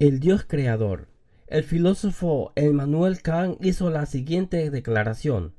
El Dios creador. El filósofo Emmanuel Kant hizo la siguiente declaración.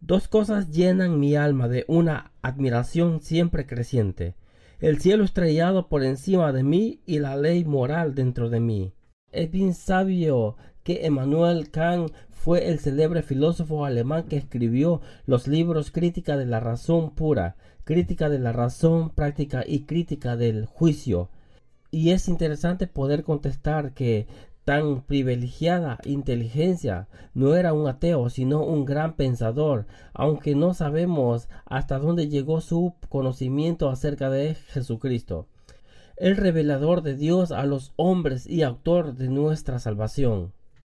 Dos cosas llenan mi alma de una admiración siempre creciente. El cielo estrellado por encima de mí y la ley moral dentro de mí. Es bien sabio que Emmanuel Kant fue el célebre filósofo alemán que escribió los libros Crítica de la razón pura, Crítica de la razón práctica y Crítica del juicio y es interesante poder contestar que tan privilegiada inteligencia no era un ateo, sino un gran pensador, aunque no sabemos hasta dónde llegó su conocimiento acerca de Jesucristo, el revelador de Dios a los hombres y autor de nuestra salvación.